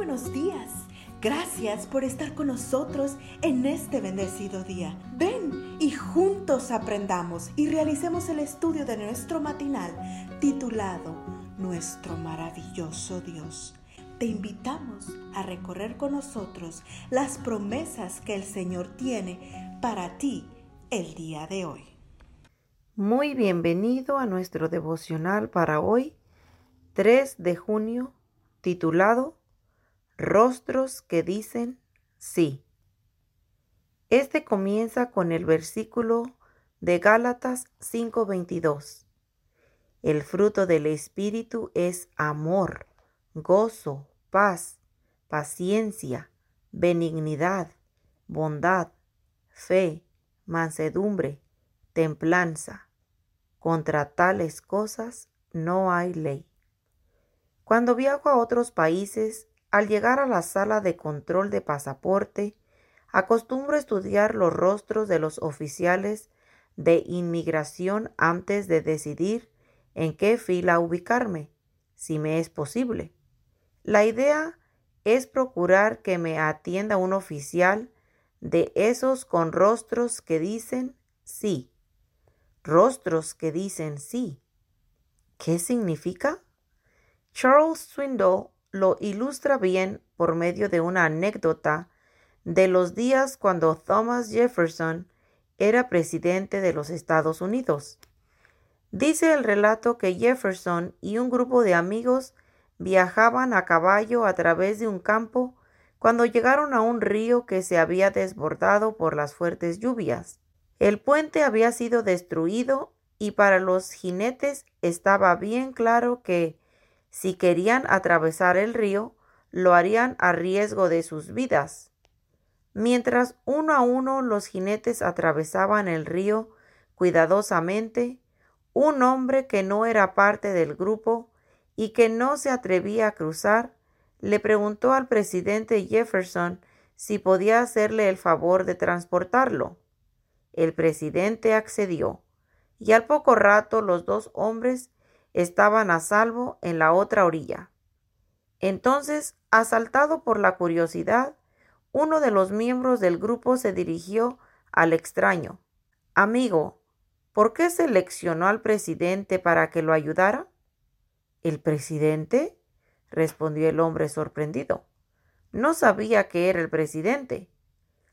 buenos días. Gracias por estar con nosotros en este bendecido día. Ven y juntos aprendamos y realicemos el estudio de nuestro matinal titulado Nuestro maravilloso Dios. Te invitamos a recorrer con nosotros las promesas que el Señor tiene para ti el día de hoy. Muy bienvenido a nuestro devocional para hoy, 3 de junio, titulado Rostros que dicen sí. Este comienza con el versículo de Gálatas 5:22. El fruto del Espíritu es amor, gozo, paz, paciencia, benignidad, bondad, fe, mansedumbre, templanza. Contra tales cosas no hay ley. Cuando viajo a otros países, al llegar a la sala de control de pasaporte, acostumbro estudiar los rostros de los oficiales de inmigración antes de decidir en qué fila ubicarme, si me es posible. La idea es procurar que me atienda un oficial de esos con rostros que dicen sí. Rostros que dicen sí. ¿Qué significa? Charles Swindoll lo ilustra bien por medio de una anécdota de los días cuando Thomas Jefferson era presidente de los Estados Unidos. Dice el relato que Jefferson y un grupo de amigos viajaban a caballo a través de un campo cuando llegaron a un río que se había desbordado por las fuertes lluvias. El puente había sido destruido y para los jinetes estaba bien claro que, si querían atravesar el río, lo harían a riesgo de sus vidas. Mientras uno a uno los jinetes atravesaban el río cuidadosamente, un hombre que no era parte del grupo y que no se atrevía a cruzar, le preguntó al presidente Jefferson si podía hacerle el favor de transportarlo. El presidente accedió, y al poco rato los dos hombres estaban a salvo en la otra orilla. Entonces, asaltado por la curiosidad, uno de los miembros del grupo se dirigió al extraño. Amigo, ¿por qué seleccionó al presidente para que lo ayudara? ¿El presidente? respondió el hombre sorprendido. No sabía que era el presidente.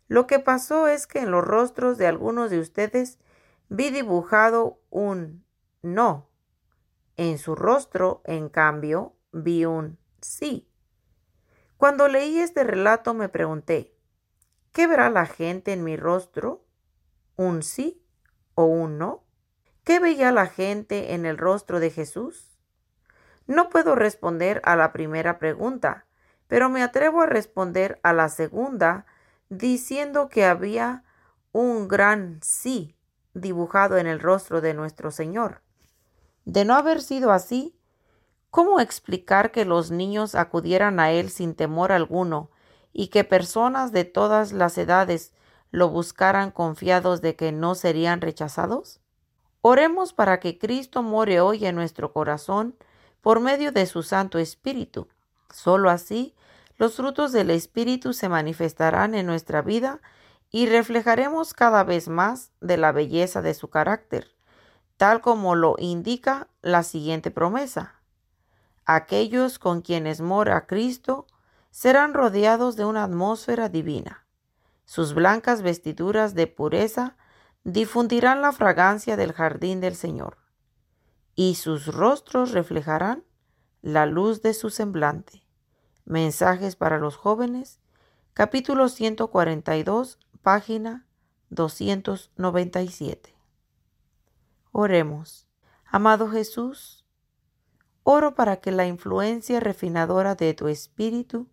Lo que pasó es que en los rostros de algunos de ustedes vi dibujado un no. En su rostro, en cambio, vi un sí. Cuando leí este relato me pregunté, ¿qué verá la gente en mi rostro? ¿Un sí o un no? ¿Qué veía la gente en el rostro de Jesús? No puedo responder a la primera pregunta, pero me atrevo a responder a la segunda diciendo que había un gran sí dibujado en el rostro de nuestro Señor. De no haber sido así, ¿cómo explicar que los niños acudieran a Él sin temor alguno y que personas de todas las edades lo buscaran confiados de que no serían rechazados? Oremos para que Cristo more hoy en nuestro corazón por medio de su Santo Espíritu. Solo así los frutos del Espíritu se manifestarán en nuestra vida y reflejaremos cada vez más de la belleza de su carácter, tal como lo indica la siguiente promesa. Aquellos con quienes mora Cristo serán rodeados de una atmósfera divina. Sus blancas vestiduras de pureza difundirán la fragancia del jardín del Señor y sus rostros reflejarán la luz de su semblante. Mensajes para los jóvenes, capítulo 142, página 297. Oremos. Amado Jesús, oro para que la influencia refinadora de tu Espíritu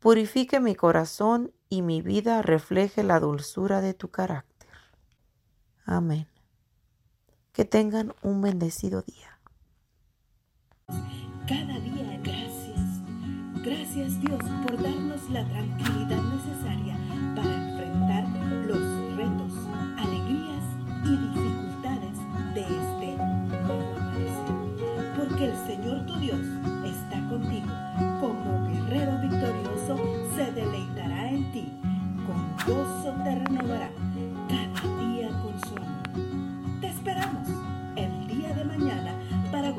purifique mi corazón y mi vida refleje la dulzura de tu carácter. Amén. Que tengan un bendecido día. Cada día gracias. Gracias Dios por darnos la tranquilidad necesaria